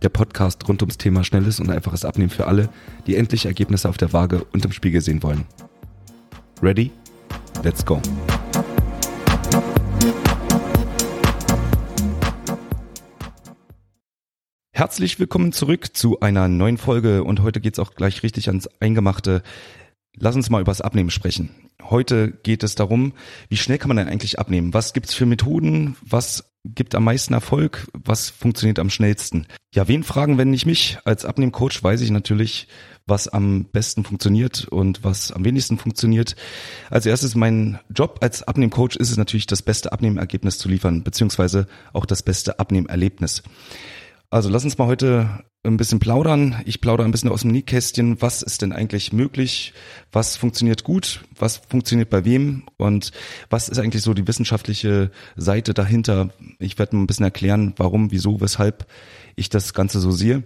Der Podcast rund ums Thema schnelles und einfaches Abnehmen für alle, die endlich Ergebnisse auf der Waage und im Spiegel sehen wollen. Ready? Let's go. Herzlich willkommen zurück zu einer neuen Folge und heute geht's auch gleich richtig ans Eingemachte. Lass uns mal übers Abnehmen sprechen. Heute geht es darum, wie schnell kann man denn eigentlich abnehmen? Was gibt's für Methoden? Was gibt am meisten Erfolg? Was funktioniert am schnellsten? Ja, wen fragen, wenn nicht mich? Als Abnehmcoach weiß ich natürlich, was am besten funktioniert und was am wenigsten funktioniert. Als erstes mein Job als Abnehmcoach ist es natürlich, das beste Abnehmergebnis zu liefern, beziehungsweise auch das beste Abnehmerlebnis. Also lass uns mal heute ein bisschen plaudern. Ich plaudere ein bisschen aus dem Nähkästchen. Was ist denn eigentlich möglich? Was funktioniert gut? Was funktioniert bei wem? Und was ist eigentlich so die wissenschaftliche Seite dahinter? Ich werde mal ein bisschen erklären, warum, wieso, weshalb ich das Ganze so sehe.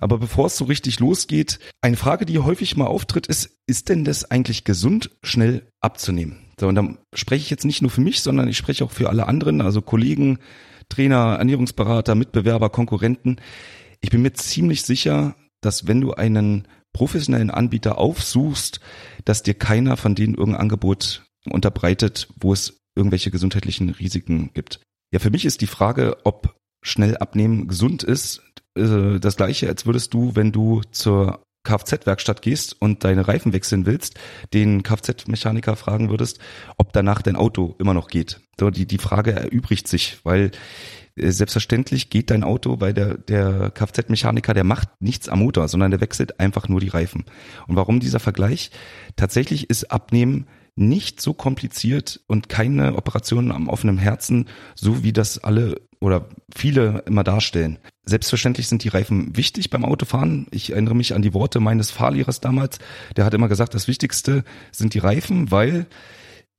Aber bevor es so richtig losgeht, eine Frage, die häufig mal auftritt, ist, ist denn das eigentlich gesund, schnell abzunehmen? So, und da spreche ich jetzt nicht nur für mich, sondern ich spreche auch für alle anderen, also Kollegen, Trainer, Ernährungsberater, Mitbewerber, Konkurrenten. Ich bin mir ziemlich sicher, dass wenn du einen professionellen Anbieter aufsuchst, dass dir keiner von denen irgendein Angebot unterbreitet, wo es irgendwelche gesundheitlichen Risiken gibt. Ja, für mich ist die Frage, ob schnell abnehmen gesund ist, äh, das gleiche, als würdest du, wenn du zur Kfz-Werkstatt gehst und deine Reifen wechseln willst, den Kfz-Mechaniker fragen würdest, ob danach dein Auto immer noch geht. So, die, die Frage erübrigt sich, weil äh, selbstverständlich geht dein Auto, weil der, der Kfz-Mechaniker, der macht nichts am Motor, sondern der wechselt einfach nur die Reifen. Und warum dieser Vergleich? Tatsächlich ist Abnehmen nicht so kompliziert und keine Operationen am offenen Herzen, so wie das alle oder viele immer darstellen. Selbstverständlich sind die Reifen wichtig beim Autofahren. Ich erinnere mich an die Worte meines Fahrlehrers damals. Der hat immer gesagt, das Wichtigste sind die Reifen, weil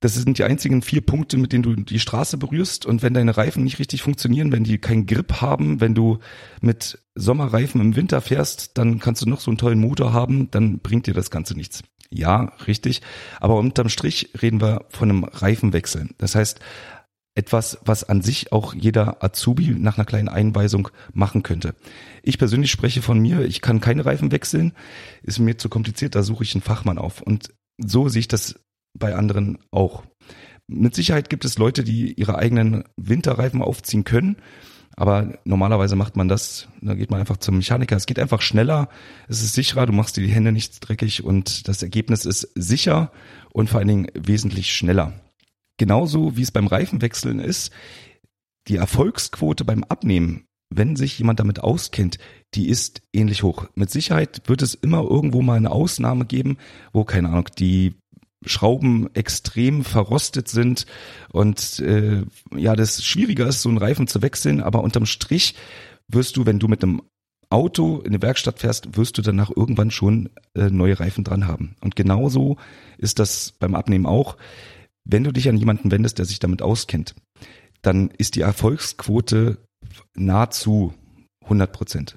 das sind die einzigen vier Punkte, mit denen du die Straße berührst. Und wenn deine Reifen nicht richtig funktionieren, wenn die keinen Grip haben, wenn du mit Sommerreifen im Winter fährst, dann kannst du noch so einen tollen Motor haben, dann bringt dir das Ganze nichts. Ja, richtig. Aber unterm Strich reden wir von einem Reifenwechsel. Das heißt, etwas, was an sich auch jeder Azubi nach einer kleinen Einweisung machen könnte. Ich persönlich spreche von mir, ich kann keine Reifen wechseln, ist mir zu kompliziert, da suche ich einen Fachmann auf. Und so sehe ich das bei anderen auch. Mit Sicherheit gibt es Leute, die ihre eigenen Winterreifen aufziehen können. Aber normalerweise macht man das, da geht man einfach zum Mechaniker. Es geht einfach schneller, es ist sicherer, du machst dir die Hände nicht dreckig und das Ergebnis ist sicher und vor allen Dingen wesentlich schneller. Genauso wie es beim Reifenwechseln ist, die Erfolgsquote beim Abnehmen, wenn sich jemand damit auskennt, die ist ähnlich hoch. Mit Sicherheit wird es immer irgendwo mal eine Ausnahme geben, wo, keine Ahnung, die Schrauben extrem verrostet sind und äh, ja, das schwieriger ist, so einen Reifen zu wechseln, aber unterm Strich wirst du, wenn du mit einem Auto in eine Werkstatt fährst, wirst du danach irgendwann schon äh, neue Reifen dran haben. Und genauso ist das beim Abnehmen auch. Wenn du dich an jemanden wendest, der sich damit auskennt, dann ist die Erfolgsquote nahezu 100 Prozent.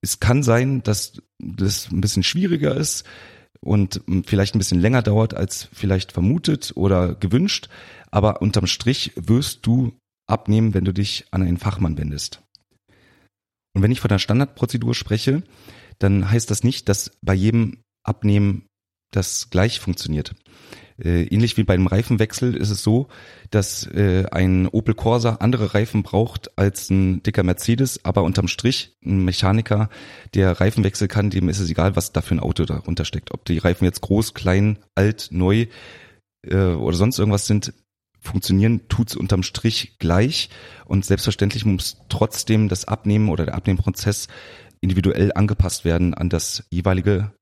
Es kann sein, dass das ein bisschen schwieriger ist, und vielleicht ein bisschen länger dauert als vielleicht vermutet oder gewünscht, aber unterm Strich wirst du abnehmen, wenn du dich an einen Fachmann wendest. Und wenn ich von der Standardprozedur spreche, dann heißt das nicht, dass bei jedem Abnehmen das gleich funktioniert. Äh, ähnlich wie beim Reifenwechsel ist es so, dass äh, ein Opel Corsa andere Reifen braucht als ein dicker Mercedes, aber unterm Strich ein Mechaniker, der Reifenwechsel kann, dem ist es egal, was da für ein Auto darunter steckt. Ob die Reifen jetzt groß, klein, alt, neu äh, oder sonst irgendwas sind, funktionieren tut's unterm Strich gleich und selbstverständlich muss trotzdem das Abnehmen oder der Abnehmprozess individuell angepasst werden an das jeweilige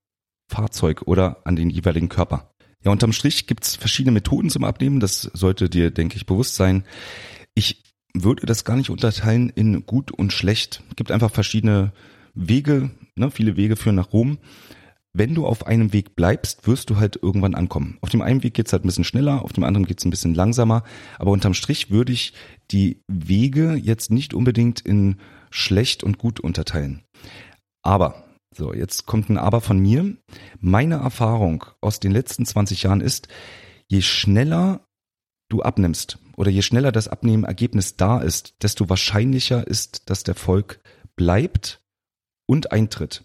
Fahrzeug oder an den jeweiligen Körper. Ja, unterm Strich gibt's verschiedene Methoden zum Abnehmen. Das sollte dir, denke ich, bewusst sein. Ich würde das gar nicht unterteilen in gut und schlecht. Es gibt einfach verschiedene Wege, Ne? Viele Wege führen nach Rom. Wenn du auf einem Weg bleibst, wirst du halt irgendwann ankommen. Auf dem einen Weg geht's halt ein bisschen schneller, auf dem anderen geht's ein bisschen langsamer. Aber unterm Strich würde ich die Wege jetzt nicht unbedingt in schlecht und gut unterteilen. Aber, so, jetzt kommt ein Aber von mir. Meine Erfahrung aus den letzten 20 Jahren ist, je schneller du abnimmst oder je schneller das Abnehmergebnis da ist, desto wahrscheinlicher ist, dass der Erfolg bleibt und eintritt.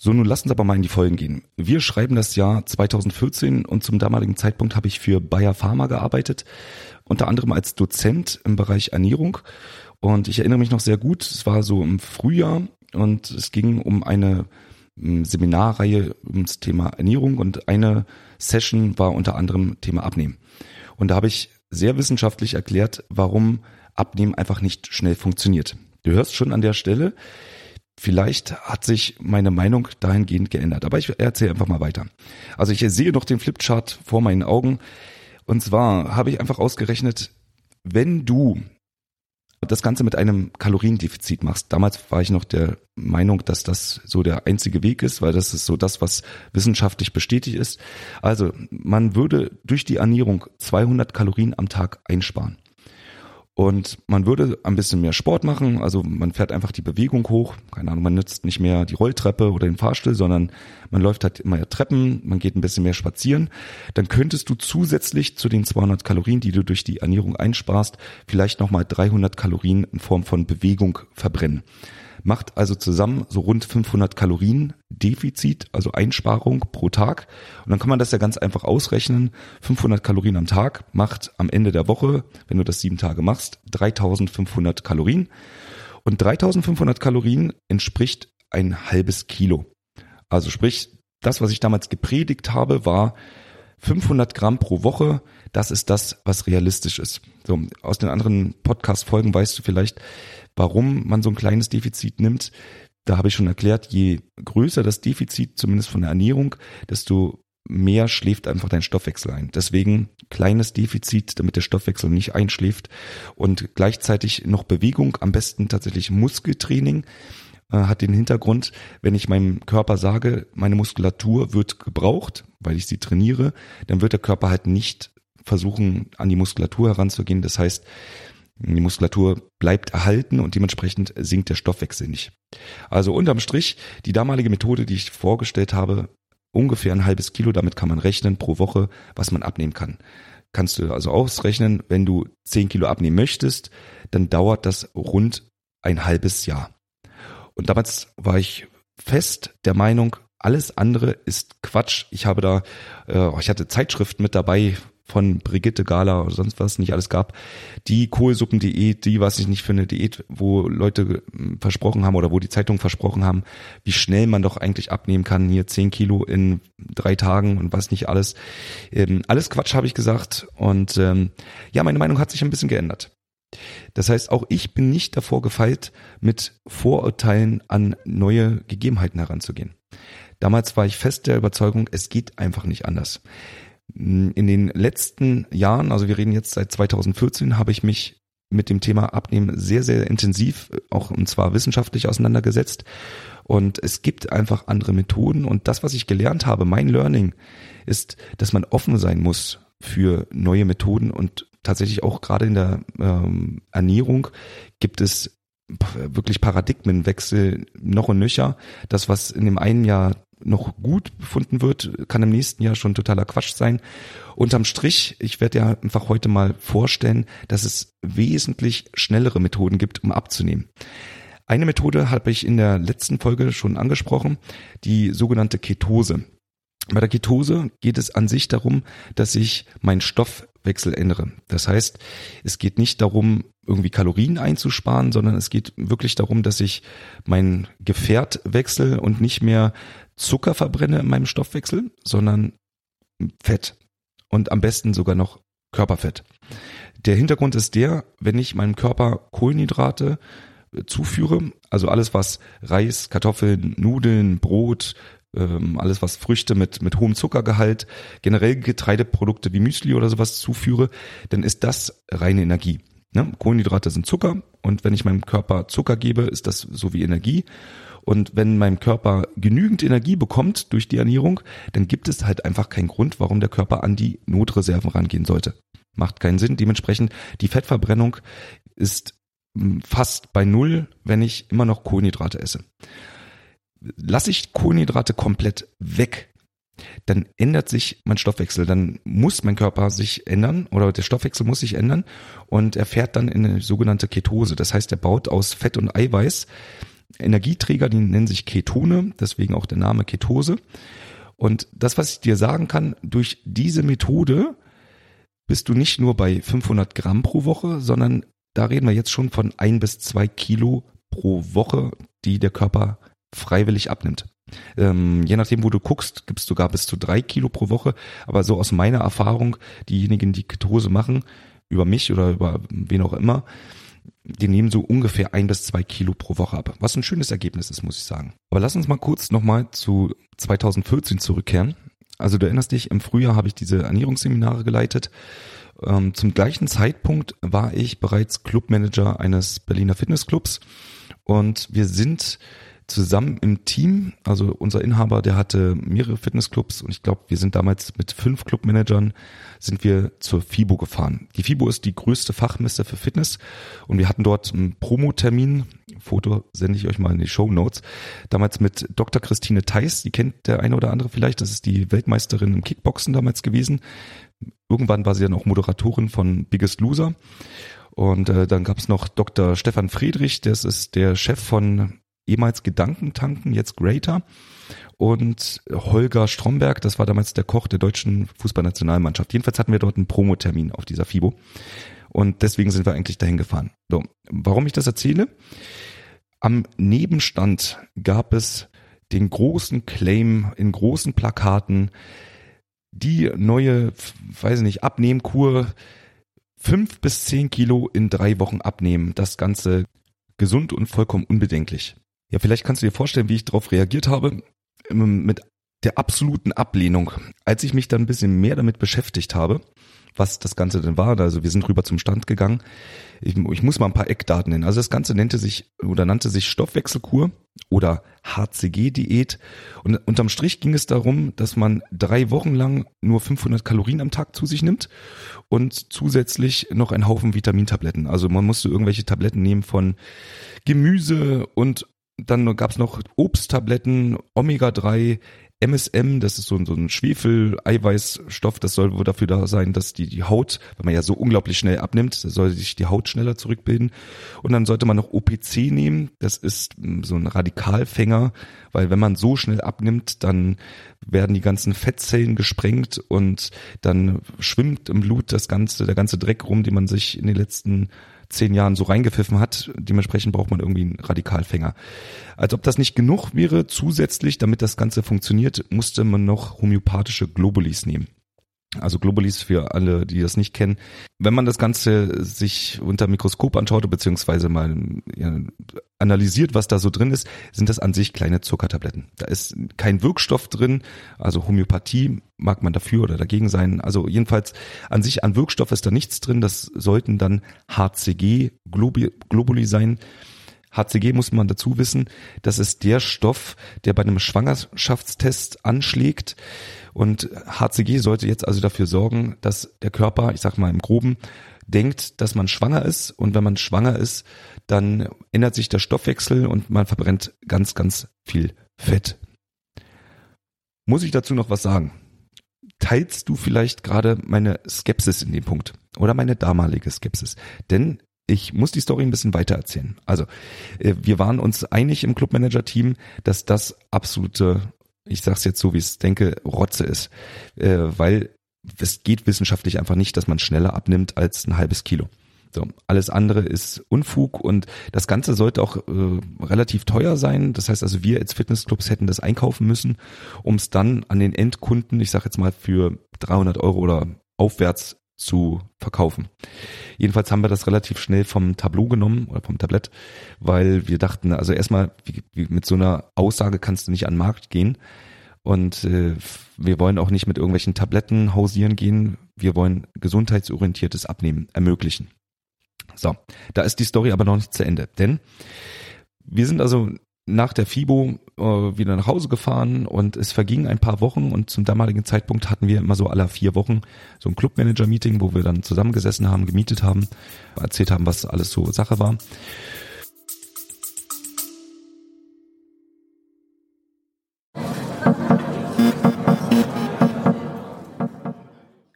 So, nun lassen Sie aber mal in die Folgen gehen. Wir schreiben das Jahr 2014 und zum damaligen Zeitpunkt habe ich für Bayer Pharma gearbeitet, unter anderem als Dozent im Bereich Ernährung. Und ich erinnere mich noch sehr gut, es war so im Frühjahr und es ging um eine hm, Seminarreihe ums Thema Ernährung und eine Session war unter anderem Thema Abnehmen. Und da habe ich sehr wissenschaftlich erklärt, warum Abnehmen einfach nicht schnell funktioniert. Du hörst schon an der Stelle, vielleicht hat sich meine Meinung dahingehend geändert. Aber ich erzähle einfach mal weiter. Also ich sehe noch den Flipchart vor meinen Augen. Und zwar habe ich einfach ausgerechnet, wenn du das Ganze mit einem Kaloriendefizit machst. Damals war ich noch der Meinung, dass das so der einzige Weg ist, weil das ist so das, was wissenschaftlich bestätigt ist. Also man würde durch die Ernährung 200 Kalorien am Tag einsparen. Und man würde ein bisschen mehr Sport machen, also man fährt einfach die Bewegung hoch, keine Ahnung, man nutzt nicht mehr die Rolltreppe oder den Fahrstuhl, sondern man läuft halt immer Treppen, man geht ein bisschen mehr spazieren. Dann könntest du zusätzlich zu den 200 Kalorien, die du durch die Ernährung einsparst, vielleicht nochmal 300 Kalorien in Form von Bewegung verbrennen macht also zusammen so rund 500 Kalorien Defizit, also Einsparung pro Tag. Und dann kann man das ja ganz einfach ausrechnen. 500 Kalorien am Tag macht am Ende der Woche, wenn du das sieben Tage machst, 3500 Kalorien. Und 3500 Kalorien entspricht ein halbes Kilo. Also sprich, das, was ich damals gepredigt habe, war 500 Gramm pro Woche. Das ist das, was realistisch ist. So, aus den anderen Podcast-Folgen weißt du vielleicht, warum man so ein kleines Defizit nimmt. Da habe ich schon erklärt, je größer das Defizit, zumindest von der Ernährung, desto mehr schläft einfach dein Stoffwechsel ein. Deswegen kleines Defizit, damit der Stoffwechsel nicht einschläft und gleichzeitig noch Bewegung, am besten tatsächlich Muskeltraining äh, hat den Hintergrund, wenn ich meinem Körper sage, meine Muskulatur wird gebraucht, weil ich sie trainiere, dann wird der Körper halt nicht versuchen, an die Muskulatur heranzugehen. Das heißt, die Muskulatur bleibt erhalten und dementsprechend sinkt der Stoffwechsel nicht. Also unterm Strich, die damalige Methode, die ich vorgestellt habe, ungefähr ein halbes Kilo, damit kann man rechnen pro Woche, was man abnehmen kann. Kannst du also ausrechnen, wenn du zehn Kilo abnehmen möchtest, dann dauert das rund ein halbes Jahr. Und damals war ich fest der Meinung, alles andere ist Quatsch. Ich habe da, äh, ich hatte Zeitschriften mit dabei, von Brigitte Gala oder sonst was nicht alles gab. Die Kohlsuppendiät, die, was ich nicht für eine Diät, wo Leute hm, versprochen haben oder wo die Zeitungen versprochen haben, wie schnell man doch eigentlich abnehmen kann, hier zehn Kilo in drei Tagen und was nicht alles. Ähm, alles Quatsch, habe ich gesagt. Und ähm, ja, meine Meinung hat sich ein bisschen geändert. Das heißt, auch ich bin nicht davor gefeilt, mit Vorurteilen an neue Gegebenheiten heranzugehen. Damals war ich fest der Überzeugung, es geht einfach nicht anders. In den letzten Jahren, also wir reden jetzt seit 2014, habe ich mich mit dem Thema Abnehmen sehr, sehr intensiv, auch und zwar wissenschaftlich auseinandergesetzt. Und es gibt einfach andere Methoden. Und das, was ich gelernt habe, mein Learning, ist, dass man offen sein muss für neue Methoden und tatsächlich auch gerade in der ähm, Ernährung gibt es wirklich Paradigmenwechsel noch und nöcher. Das, was in dem einen Jahr noch gut befunden wird, kann im nächsten Jahr schon totaler Quatsch sein. Unterm Strich, ich werde ja einfach heute mal vorstellen, dass es wesentlich schnellere Methoden gibt, um abzunehmen. Eine Methode habe ich in der letzten Folge schon angesprochen, die sogenannte Ketose. Bei der Ketose geht es an sich darum, dass ich meinen Stoffwechsel ändere. Das heißt, es geht nicht darum, irgendwie Kalorien einzusparen, sondern es geht wirklich darum, dass ich mein Gefährt wechsle und nicht mehr Zucker verbrenne in meinem Stoffwechsel, sondern Fett und am besten sogar noch Körperfett. Der Hintergrund ist der, wenn ich meinem Körper Kohlenhydrate äh, zuführe, also alles was Reis, Kartoffeln, Nudeln, Brot, ähm, alles was Früchte mit, mit hohem Zuckergehalt, generell Getreideprodukte wie Müsli oder sowas zuführe, dann ist das reine Energie. Ne? Kohlenhydrate sind Zucker und wenn ich meinem Körper Zucker gebe, ist das so wie Energie. Und wenn mein Körper genügend Energie bekommt durch die Ernährung, dann gibt es halt einfach keinen Grund, warum der Körper an die Notreserven rangehen sollte. Macht keinen Sinn. Dementsprechend die Fettverbrennung ist hm, fast bei Null, wenn ich immer noch Kohlenhydrate esse. Lasse ich Kohlenhydrate komplett weg, dann ändert sich mein Stoffwechsel, dann muss mein Körper sich ändern oder der Stoffwechsel muss sich ändern und er fährt dann in eine sogenannte Ketose. Das heißt, er baut aus Fett und Eiweiß Energieträger, die nennen sich Ketone, deswegen auch der Name Ketose. Und das, was ich dir sagen kann, durch diese Methode bist du nicht nur bei 500 Gramm pro Woche, sondern da reden wir jetzt schon von ein bis zwei Kilo pro Woche, die der Körper freiwillig abnimmt. Ähm, je nachdem, wo du guckst, gibt es sogar bis zu drei Kilo pro Woche. Aber so aus meiner Erfahrung, diejenigen, die Ketose machen, über mich oder über wen auch immer, die nehmen so ungefähr ein bis zwei Kilo pro Woche ab. Was ein schönes Ergebnis ist, muss ich sagen. Aber lass uns mal kurz nochmal zu 2014 zurückkehren. Also du erinnerst dich, im Frühjahr habe ich diese Ernährungsseminare geleitet. Ähm, zum gleichen Zeitpunkt war ich bereits Clubmanager eines Berliner Fitnessclubs und wir sind zusammen im Team. Also unser Inhaber, der hatte mehrere Fitnessclubs und ich glaube, wir sind damals mit fünf Clubmanagern sind wir zur FIBO gefahren. Die FIBO ist die größte Fachmesse für Fitness und wir hatten dort einen Promotermin. Foto sende ich euch mal in die Show Notes. Damals mit Dr. Christine Theis, die kennt der eine oder andere vielleicht. Das ist die Weltmeisterin im Kickboxen damals gewesen. Irgendwann war sie dann auch Moderatorin von Biggest Loser. Und äh, dann gab es noch Dr. Stefan Friedrich, das ist der Chef von ehemals Gedankentanken, jetzt Greater. Und Holger Stromberg, das war damals der Koch der deutschen Fußballnationalmannschaft. Jedenfalls hatten wir dort einen Promotermin auf dieser FIBO. Und deswegen sind wir eigentlich dahin gefahren. So, warum ich das erzähle? Am Nebenstand gab es den großen Claim in großen Plakaten, die neue, weiß ich nicht, Abnehmkur, fünf bis zehn Kilo in drei Wochen abnehmen. Das Ganze gesund und vollkommen unbedenklich. Ja, vielleicht kannst du dir vorstellen, wie ich darauf reagiert habe. Mit der absoluten Ablehnung. Als ich mich dann ein bisschen mehr damit beschäftigt habe, was das Ganze denn war, also wir sind rüber zum Stand gegangen. Ich, ich muss mal ein paar Eckdaten nennen. Also das Ganze nannte sich oder nannte sich Stoffwechselkur oder HCG-Diät. Und unterm Strich ging es darum, dass man drei Wochen lang nur 500 Kalorien am Tag zu sich nimmt und zusätzlich noch einen Haufen Vitamintabletten. Also man musste irgendwelche Tabletten nehmen von Gemüse und dann gab es noch Obsttabletten, Omega-3, MSM, das ist so ein, so ein Schwefel-Eiweißstoff, das soll wohl dafür da sein, dass die, die Haut, wenn man ja so unglaublich schnell abnimmt, soll sich die Haut schneller zurückbilden. Und dann sollte man noch OPC nehmen, das ist hm, so ein Radikalfänger, weil wenn man so schnell abnimmt, dann werden die ganzen Fettzellen gesprengt und dann schwimmt im Blut das ganze, der ganze Dreck rum, den man sich in den letzten zehn Jahren so reingepfiffen hat. Dementsprechend braucht man irgendwie einen Radikalfänger. Als ob das nicht genug wäre, zusätzlich, damit das Ganze funktioniert, musste man noch homöopathische Globulis nehmen. Also Globulis für alle, die das nicht kennen. Wenn man das Ganze sich unter Mikroskop anschaut, beziehungsweise mal ja, analysiert, was da so drin ist, sind das an sich kleine Zuckertabletten. Da ist kein Wirkstoff drin, also Homöopathie mag man dafür oder dagegen sein. Also jedenfalls an sich an Wirkstoff ist da nichts drin. Das sollten dann HCG Globuli sein. HCG muss man dazu wissen, das ist der Stoff, der bei einem Schwangerschaftstest anschlägt. Und HCG sollte jetzt also dafür sorgen, dass der Körper, ich sag mal im Groben, denkt, dass man schwanger ist. Und wenn man schwanger ist, dann ändert sich der Stoffwechsel und man verbrennt ganz, ganz viel Fett. Muss ich dazu noch was sagen? Teilst du vielleicht gerade meine Skepsis in dem Punkt oder meine damalige Skepsis? Denn ich muss die Story ein bisschen weiter erzählen. Also, äh, wir waren uns einig im Clubmanager-Team, dass das absolute, ich sag's jetzt so, wie ich es denke, Rotze ist. Äh, weil es geht wissenschaftlich einfach nicht, dass man schneller abnimmt als ein halbes Kilo. So, alles andere ist Unfug und das Ganze sollte auch äh, relativ teuer sein. Das heißt also, wir als Fitnessclubs hätten das einkaufen müssen, um es dann an den Endkunden, ich sage jetzt mal für 300 Euro oder aufwärts zu verkaufen. Jedenfalls haben wir das relativ schnell vom Tableau genommen oder vom Tablett, weil wir dachten, also erstmal wie, wie mit so einer Aussage kannst du nicht an den Markt gehen und äh, wir wollen auch nicht mit irgendwelchen Tabletten hausieren gehen. Wir wollen gesundheitsorientiertes Abnehmen ermöglichen. So, da ist die Story aber noch nicht zu Ende, denn wir sind also nach der FIBO äh, wieder nach Hause gefahren und es vergingen ein paar Wochen und zum damaligen Zeitpunkt hatten wir immer so alle vier Wochen so ein Clubmanager-Meeting, wo wir dann zusammengesessen haben, gemietet haben, erzählt haben, was alles so Sache war.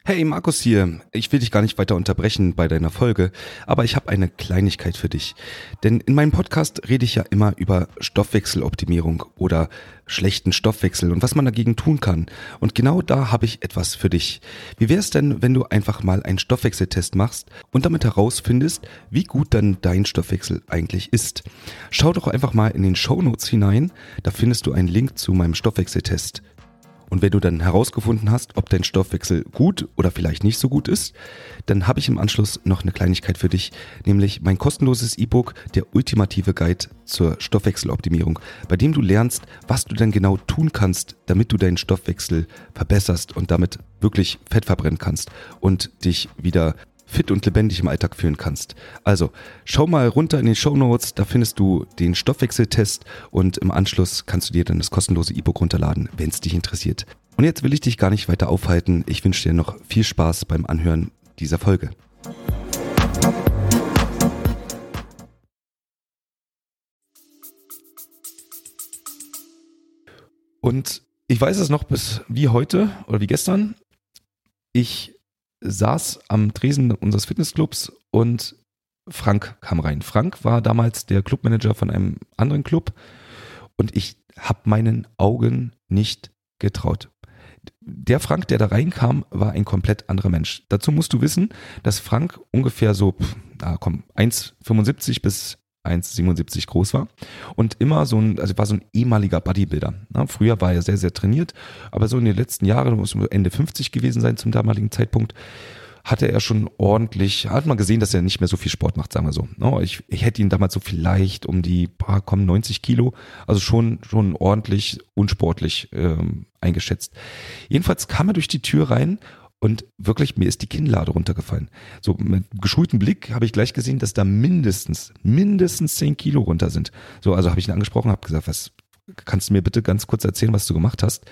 Hey Markus hier, ich will dich gar nicht weiter unterbrechen bei deiner Folge, aber ich habe eine Kleinigkeit für dich. Denn in meinem Podcast rede ich ja immer über Stoffwechseloptimierung oder schlechten Stoffwechsel und was man dagegen tun kann. Und genau da habe ich etwas für dich. Wie wäre es denn, wenn du einfach mal einen Stoffwechseltest machst und damit herausfindest, wie gut dann dein Stoffwechsel eigentlich ist? Schau doch einfach mal in den Show Notes hinein, da findest du einen Link zu meinem Stoffwechseltest. Und wenn du dann herausgefunden hast, ob dein Stoffwechsel gut oder vielleicht nicht so gut ist, dann habe ich im Anschluss noch eine Kleinigkeit für dich, nämlich mein kostenloses E-Book, der ultimative Guide zur Stoffwechseloptimierung, bei dem du lernst, was du denn genau tun kannst, damit du deinen Stoffwechsel verbesserst und damit wirklich Fett verbrennen kannst und dich wieder fit und lebendig im Alltag führen kannst. Also schau mal runter in den Show Notes, da findest du den Stoffwechseltest und im Anschluss kannst du dir dann das kostenlose E-Book runterladen, wenn es dich interessiert. Und jetzt will ich dich gar nicht weiter aufhalten. Ich wünsche dir noch viel Spaß beim Anhören dieser Folge. Und ich weiß es noch bis wie heute oder wie gestern. Ich saß am Tresen unseres Fitnessclubs und Frank kam rein. Frank war damals der Clubmanager von einem anderen Club und ich habe meinen Augen nicht getraut. Der Frank, der da reinkam, war ein komplett anderer Mensch. Dazu musst du wissen, dass Frank ungefähr so, na komm, 1,75 bis 1,77 groß war und immer so ein, also war so ein ehemaliger Bodybuilder. Na, früher war er sehr, sehr trainiert, aber so in den letzten Jahren, muss Ende 50 gewesen sein zum damaligen Zeitpunkt, hatte er schon ordentlich, hat man gesehen, dass er nicht mehr so viel Sport macht, sagen wir so. Ich, ich hätte ihn damals so vielleicht um die, paar, komm, 90 Kilo, also schon, schon ordentlich unsportlich ähm, eingeschätzt. Jedenfalls kam er durch die Tür rein und wirklich, mir ist die Kinnlade runtergefallen. So mit geschultem Blick habe ich gleich gesehen, dass da mindestens, mindestens 10 Kilo runter sind. So, also habe ich ihn angesprochen, habe gesagt, was kannst du mir bitte ganz kurz erzählen, was du gemacht hast?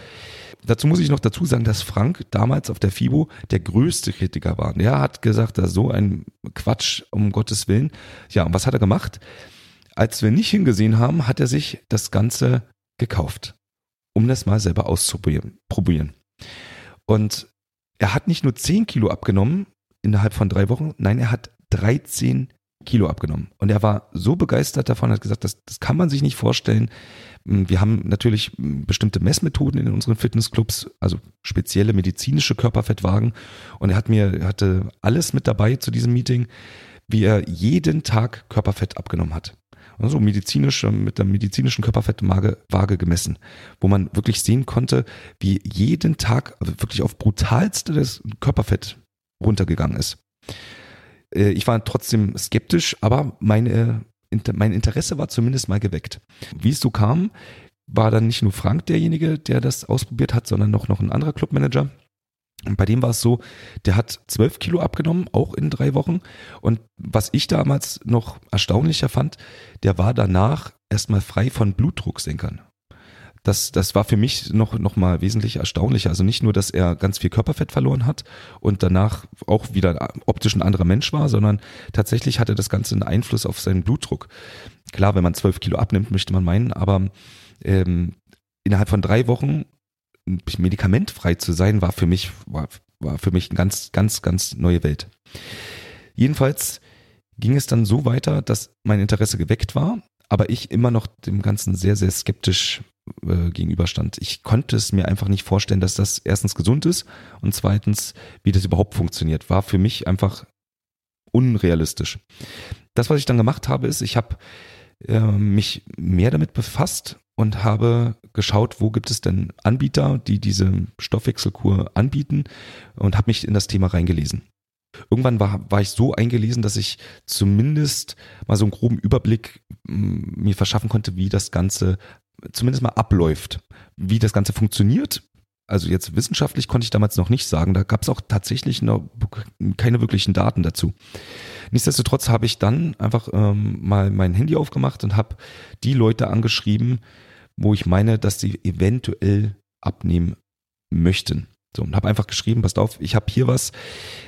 Dazu muss ich noch dazu sagen, dass Frank damals auf der FIBO der größte Kritiker war. Er hat gesagt, da so ein Quatsch, um Gottes Willen. Ja, und was hat er gemacht? Als wir nicht hingesehen haben, hat er sich das Ganze gekauft, um das mal selber auszuprobieren. Und er hat nicht nur 10 Kilo abgenommen innerhalb von drei Wochen, nein, er hat 13 Kilo abgenommen. Und er war so begeistert davon, hat gesagt, das, das kann man sich nicht vorstellen. Hm, wir haben natürlich hm, bestimmte Messmethoden in unseren Fitnessclubs, also spezielle medizinische Körperfettwagen. Und er hat mir, er hatte alles mit dabei zu diesem Meeting, wie er jeden Tag Körperfett abgenommen hat also medizinisch, mit der medizinischen Körperfettwaage gemessen, wo man wirklich sehen konnte, wie jeden Tag also wirklich auf brutalste das Körperfett runtergegangen ist. Äh, ich war trotzdem skeptisch, aber meine, mein Interesse war zumindest mal geweckt. Wie es so kam, war dann nicht nur Frank derjenige, der das ausprobiert hat, sondern noch, noch ein anderer Clubmanager, und bei dem war es so, der hat zwölf Kilo abgenommen, auch in drei Wochen. Und was ich damals noch erstaunlicher fand, der war danach erstmal frei von Blutdrucksenkern. Das, das war für mich noch, noch mal wesentlich erstaunlicher. Also nicht nur, dass er ganz viel Körperfett verloren hat und danach auch wieder optisch ein anderer Mensch war, sondern tatsächlich hatte das Ganze einen Einfluss auf seinen Blutdruck. Klar, wenn man zwölf Kilo abnimmt, möchte man meinen, aber ähm, innerhalb von drei Wochen medikamentfrei zu sein, war für mich, war, war für mich eine ganz, ganz, ganz neue Welt. Jedenfalls ging es dann so weiter, dass mein Interesse geweckt war, aber ich immer noch dem Ganzen sehr, sehr skeptisch äh, gegenüberstand. Ich konnte es mir einfach nicht vorstellen, dass das erstens gesund ist und zweitens, wie das überhaupt funktioniert, war für mich einfach unrealistisch. Das, was ich dann gemacht habe, ist, ich habe äh, mich mehr damit befasst und habe geschaut, wo gibt es denn Anbieter, die diese Stoffwechselkur anbieten und habe mich in das Thema reingelesen. Irgendwann war, war ich so eingelesen, dass ich zumindest mal so einen groben Überblick mm, mir verschaffen konnte, wie das Ganze zumindest mal abläuft, wie das Ganze funktioniert. Also jetzt wissenschaftlich konnte ich damals noch nicht sagen. Da gab es auch tatsächlich noch keine wirklichen Daten dazu. Nichtsdestotrotz habe ich dann einfach ähm, mal mein Handy aufgemacht und habe die Leute angeschrieben, wo ich meine, dass sie eventuell abnehmen möchten. So, und habe einfach geschrieben, passt auf, ich habe hier was.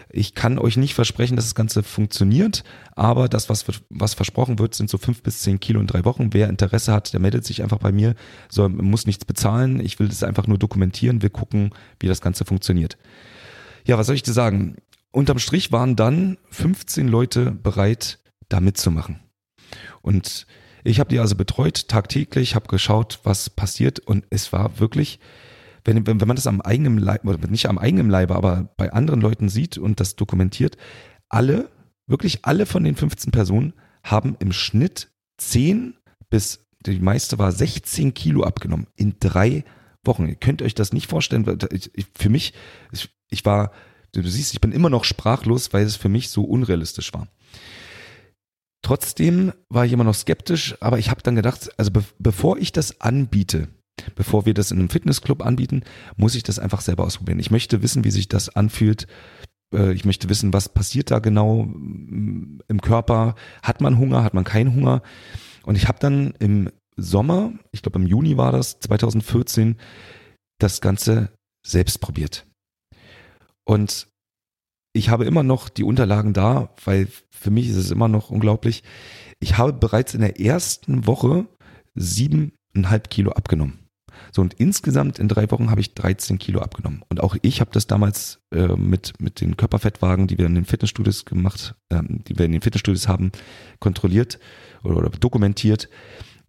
Ich kann euch nicht versprechen, dass das Ganze funktioniert, aber das, was, was versprochen wird, sind so fünf bis zehn Kilo in drei Wochen. Wer Interesse hat, der meldet sich einfach bei mir. So, muss nichts bezahlen. Ich will das einfach nur dokumentieren. Wir gucken, wie das Ganze funktioniert. Ja, was soll ich dir sagen? Unterm Strich waren dann 15 Leute bereit, da mitzumachen. Und ich habe die also betreut tagtäglich, habe geschaut, was passiert und es war wirklich wenn, wenn, wenn man das am eigenen Leib, oder nicht am eigenen Leibe, aber bei anderen Leuten sieht und das dokumentiert, alle, wirklich alle von den 15 Personen haben im Schnitt 10 bis, die meiste war 16 Kilo abgenommen in drei Wochen. Ihr könnt euch das nicht vorstellen. Für mich, ich war, du siehst, ich bin immer noch sprachlos, weil es für mich so unrealistisch war. Trotzdem war ich immer noch skeptisch, aber ich habe dann gedacht, also be bevor ich das anbiete, Bevor wir das in einem Fitnessclub anbieten, muss ich das einfach selber ausprobieren. Ich möchte wissen, wie sich das anfühlt. Äh, ich möchte wissen, was passiert da genau mm, im Körper. Hat man Hunger, hat man keinen Hunger? Und ich habe dann im Sommer, ich glaube im Juni war das, 2014, das Ganze selbst probiert. Und ich habe immer noch die Unterlagen da, weil für mich ist es immer noch unglaublich. Ich habe bereits in der ersten Woche siebeneinhalb Kilo abgenommen. So und insgesamt in drei Wochen habe ich 13 Kilo abgenommen. Und auch ich habe das damals äh, mit, mit den Körperfettwagen, die wir in den Fitnessstudios gemacht, ähm, die wir in den Fitnessstudios haben, kontrolliert oder, oder dokumentiert.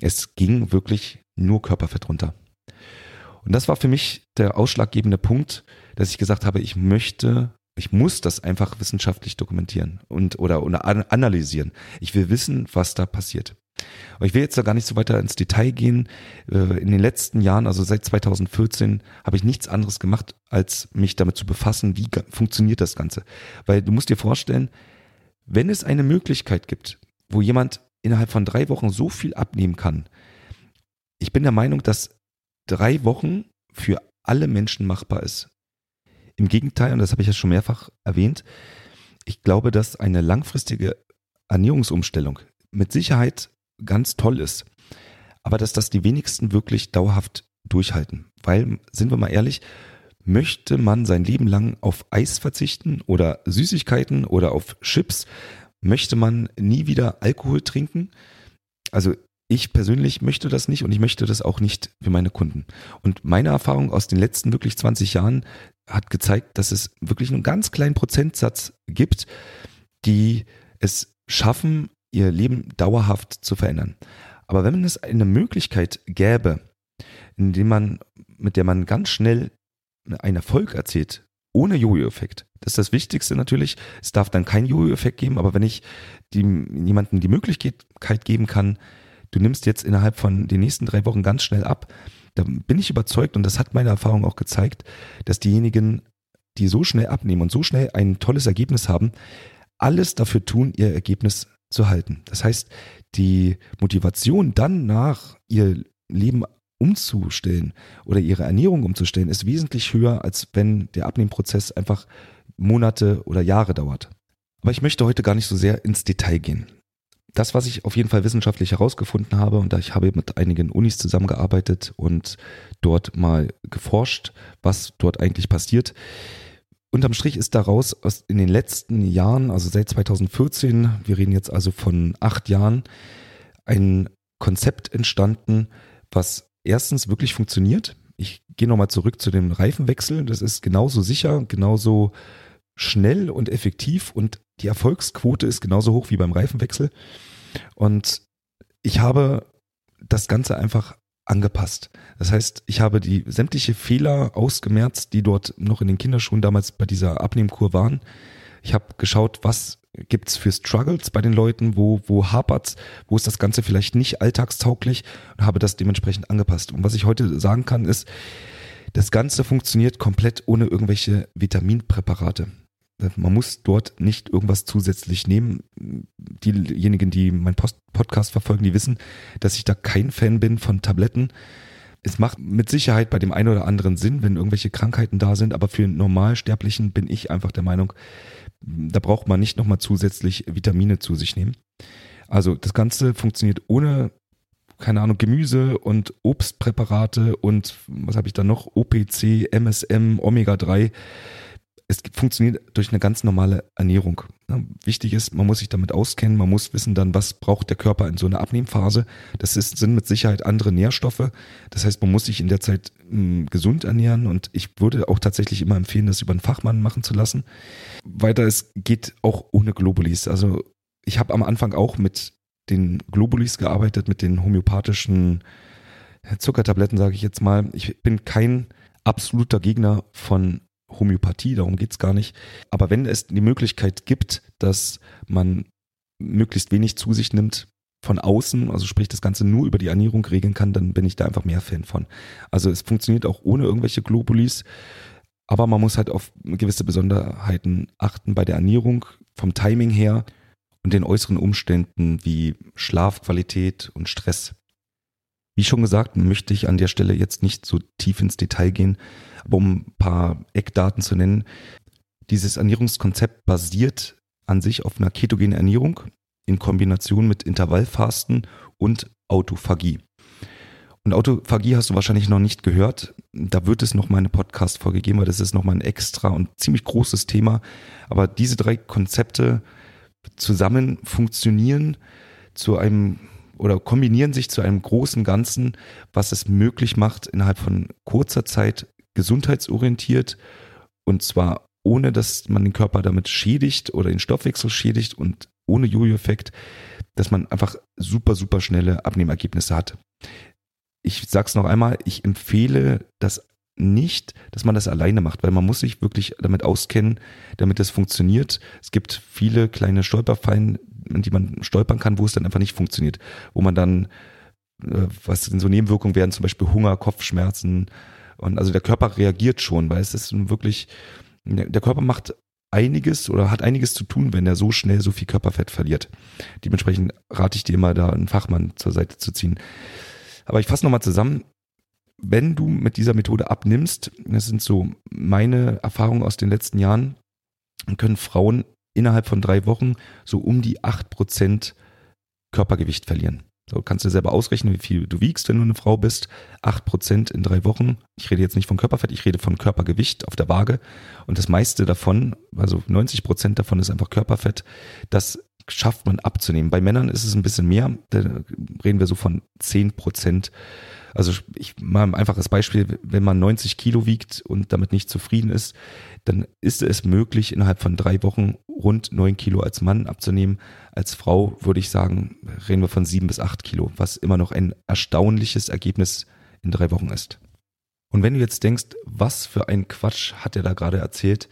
Es ging wirklich nur Körperfett runter. Und das war für mich der ausschlaggebende Punkt, dass ich gesagt habe, ich möchte, ich muss das einfach wissenschaftlich dokumentieren und oder, oder analysieren. Ich will wissen, was da passiert. Aber ich will jetzt da gar nicht so weiter ins Detail gehen. Äh, in den letzten Jahren, also seit 2014, habe ich nichts anderes gemacht, als mich damit zu befassen, wie funktioniert das Ganze. Weil du musst dir vorstellen, wenn es eine Möglichkeit gibt, wo jemand innerhalb von drei Wochen so viel abnehmen kann, ich bin der Meinung, dass drei Wochen für alle Menschen machbar ist. Im Gegenteil, und das habe ich ja schon mehrfach erwähnt, ich glaube, dass eine langfristige Ernährungsumstellung mit Sicherheit ganz toll ist. Aber dass das die wenigsten wirklich dauerhaft durchhalten. Weil, sind wir mal ehrlich, möchte man sein Leben lang auf Eis verzichten oder Süßigkeiten oder auf Chips? Möchte man nie wieder Alkohol trinken? Also ich persönlich möchte das nicht und ich möchte das auch nicht für meine Kunden. Und meine Erfahrung aus den letzten wirklich 20 Jahren hat gezeigt, dass es wirklich einen ganz kleinen Prozentsatz gibt, die es schaffen, ihr Leben dauerhaft zu verändern. Aber wenn es eine Möglichkeit gäbe, indem man, mit der man ganz schnell einen Erfolg erzielt, ohne Jojo-Effekt. Das ist das Wichtigste natürlich. Es darf dann keinen Jojo-Effekt geben, aber wenn ich die, jemandem die Möglichkeit geben kann, du nimmst jetzt innerhalb von den nächsten drei Wochen ganz schnell ab, dann bin ich überzeugt, und das hat meine Erfahrung auch gezeigt, dass diejenigen, die so schnell abnehmen und so schnell ein tolles Ergebnis haben, alles dafür tun, ihr Ergebnis zu halten. Das heißt, die Motivation dann nach ihr Leben umzustellen oder ihre Ernährung umzustellen, ist wesentlich höher, als wenn der Abnehmprozess einfach Monate oder Jahre dauert. Aber ich möchte heute gar nicht so sehr ins Detail gehen. Das, was ich auf jeden Fall wissenschaftlich herausgefunden habe, und ich habe mit einigen Unis zusammengearbeitet und dort mal geforscht, was dort eigentlich passiert, unterm Strich ist daraus aus, in den letzten Jahren, also seit 2014, wir reden jetzt also von acht Jahren, ein Konzept entstanden, was erstens wirklich funktioniert. Ich gehe nochmal zurück zu dem Reifenwechsel. Das ist genauso sicher, genauso schnell und effektiv und die Erfolgsquote ist genauso hoch wie beim Reifenwechsel. Und ich habe das Ganze einfach angepasst. Das heißt, ich habe die sämtliche Fehler ausgemerzt, die dort noch in den Kinderschuhen damals bei dieser Abnehmkur waren. Ich habe geschaut, was gibt's für Struggles bei den Leuten, wo, wo hapert's, wo ist das Ganze vielleicht nicht alltagstauglich und habe das dementsprechend angepasst. Und was ich heute sagen kann, ist, das Ganze funktioniert komplett ohne irgendwelche Vitaminpräparate. Man muss dort nicht irgendwas zusätzlich nehmen. Diejenigen, die meinen Podcast verfolgen, die wissen, dass ich da kein Fan bin von Tabletten, es macht mit Sicherheit bei dem einen oder anderen Sinn, wenn irgendwelche Krankheiten da sind, aber für Normalsterblichen bin ich einfach der Meinung, da braucht man nicht nochmal zusätzlich Vitamine zu sich nehmen. Also das Ganze funktioniert ohne, keine Ahnung, Gemüse und Obstpräparate und was habe ich da noch? OPC, MSM, Omega-3 es funktioniert durch eine ganz normale Ernährung. Wichtig ist, man muss sich damit auskennen, man muss wissen dann, was braucht der Körper in so einer Abnehmphase. Das ist, sind mit Sicherheit andere Nährstoffe. Das heißt, man muss sich in der Zeit mh, hm, gesund ernähren und ich würde auch tatsächlich immer empfehlen, das über einen Fachmann machen zu lassen. Weiter, es geht auch ohne Globulis. Also ich habe am Anfang auch mit den Globulis gearbeitet, mit den homöopathischen Zuckertabletten, sage ich jetzt mal. Ich bin kein absoluter Gegner von Homöopathie, darum geht's gar nicht. Aber wenn es die Möglichkeit gibt, dass man möglichst wenig zu sich nimmt von außen, also sprich das Ganze nur über die Ernährung regeln kann, dann bin ich da einfach mehr Fan von. Also es funktioniert auch ohne irgendwelche Globulis, aber man muss halt auf gewisse Besonderheiten achten bei der Ernährung, vom Timing her und den äußeren Umständen wie Schlafqualität und Stress. Wie schon gesagt, möchte ich an der Stelle jetzt nicht so tief ins Detail gehen, aber um ein paar Eckdaten zu nennen. Dieses Ernährungskonzept basiert an sich auf einer ketogenen Ernährung in Kombination mit Intervallfasten und Autophagie. Und Autophagie hast du wahrscheinlich noch nicht gehört. Da wird es noch mal eine Podcast-Folge geben, weil das ist noch mal ein extra und ziemlich großes Thema. Aber diese drei Konzepte zusammen funktionieren zu einem oder kombinieren sich zu einem großen Ganzen, was es möglich macht, innerhalb von kurzer Zeit gesundheitsorientiert und zwar ohne, dass man den Körper damit schädigt oder den Stoffwechsel schädigt und ohne Jojo-Effekt, dass man einfach super, super schnelle Abnehmergebnisse hat. Ich sag's noch einmal, ich empfehle das nicht, dass man das alleine macht, weil man muss sich wirklich damit auskennen, damit es funktioniert. Es gibt viele kleine Stolperfallen, in die man stolpern kann, wo es dann einfach nicht funktioniert, wo man dann, äh, was denn so Nebenwirkungen werden, zum Beispiel Hunger, Kopfschmerzen und also der Körper reagiert schon, weil es ist wirklich, der Körper macht einiges oder hat einiges zu tun, wenn er so schnell so viel Körperfett verliert. Dementsprechend rate ich dir immer, da einen Fachmann zur Seite zu ziehen. Aber ich fasse nochmal zusammen wenn du mit dieser Methode abnimmst, das sind so meine Erfahrungen aus den letzten Jahren, können Frauen innerhalb von drei Wochen so um die acht Prozent Körpergewicht verlieren. So kannst du selber ausrechnen, wie viel du wiegst, wenn du eine Frau bist. Acht Prozent in drei Wochen. Ich rede jetzt nicht von Körperfett, ich rede von Körpergewicht auf der Waage. Und das meiste davon, also 90 Prozent davon ist einfach Körperfett. Das schafft man abzunehmen. Bei Männern ist es ein bisschen mehr. Da reden wir so von zehn Prozent also ich mal ein einfaches Beispiel, wenn man 90 Kilo wiegt und damit nicht zufrieden ist, dann ist es möglich, innerhalb von drei Wochen rund neun Kilo als Mann abzunehmen. Als Frau würde ich sagen, reden wir von sieben bis acht Kilo, was immer noch ein erstaunliches Ergebnis in drei Wochen ist. Und wenn du jetzt denkst, was für ein Quatsch hat er da gerade erzählt,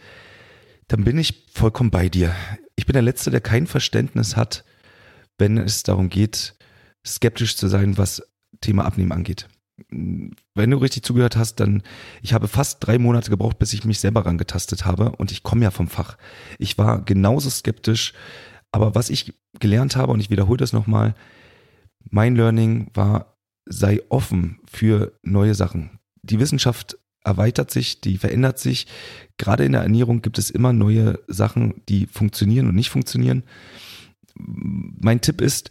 dann bin ich vollkommen bei dir. Ich bin der Letzte, der kein Verständnis hat, wenn es darum geht, skeptisch zu sein, was Thema Abnehmen angeht wenn du richtig zugehört hast, dann, ich habe fast drei Monate gebraucht, bis ich mich selber rangetastet habe und ich komme ja vom Fach. Ich war genauso skeptisch, aber was ich gelernt habe, und ich wiederhole das nochmal, mein Learning war, sei offen für neue Sachen. Die Wissenschaft erweitert sich, die verändert sich. Gerade in der Ernährung gibt es immer neue Sachen, die funktionieren und nicht funktionieren. Mein Tipp ist,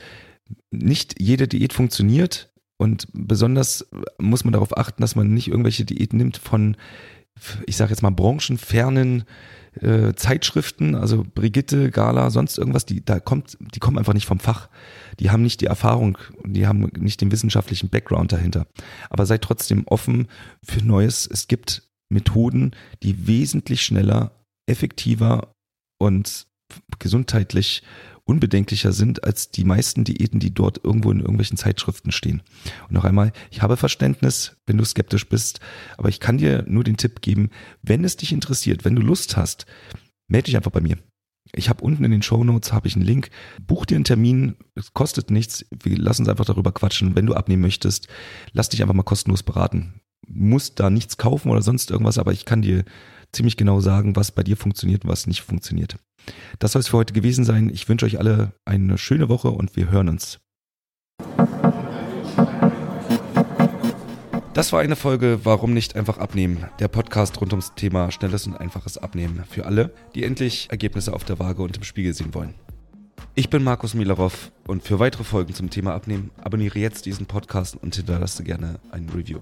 nicht jede Diät funktioniert, und besonders muss man darauf achten, dass man nicht irgendwelche Diäten nimmt von, ich sage jetzt mal, branchenfernen äh, Zeitschriften, also Brigitte, Gala, sonst irgendwas, die da kommt, die kommen einfach nicht vom Fach. Die haben nicht die Erfahrung, die haben nicht den wissenschaftlichen Background dahinter. Aber seid trotzdem offen für Neues. Es gibt Methoden, die wesentlich schneller, effektiver und gesundheitlich unbedenklicher sind als die meisten Diäten, die dort irgendwo in irgendwelchen Zeitschriften stehen. Und noch einmal, ich habe Verständnis, wenn du skeptisch bist, aber ich kann dir nur den Tipp geben, wenn es dich interessiert, wenn du Lust hast, melde dich einfach bei mir. Ich habe unten in den Show Notes habe ich einen Link. Buch dir einen Termin, es kostet nichts. Wir lassen uns einfach darüber quatschen. Wenn du abnehmen möchtest, lass dich einfach mal kostenlos beraten. Musst da nichts kaufen oder sonst irgendwas, aber ich kann dir ziemlich genau sagen, was bei dir funktioniert und was nicht funktioniert. Das soll es für heute gewesen sein. Ich wünsche euch alle eine schöne Woche und wir hören uns. Das war eine Folge Warum nicht einfach abnehmen? Der Podcast rund ums Thema schnelles und einfaches Abnehmen für alle, die endlich Ergebnisse auf der Waage und im Spiegel sehen wollen. Ich bin Markus Milarov und für weitere Folgen zum Thema Abnehmen abonniere jetzt diesen Podcast und hinterlasse gerne ein Review.